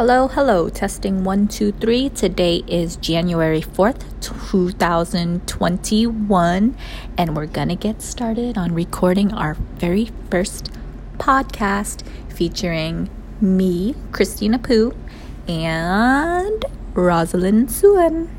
Hello, hello, testing one, two, three. Today is January 4th, 2021, and we're gonna get started on recording our very first podcast featuring me, Christina Poo, and Rosalind Suen.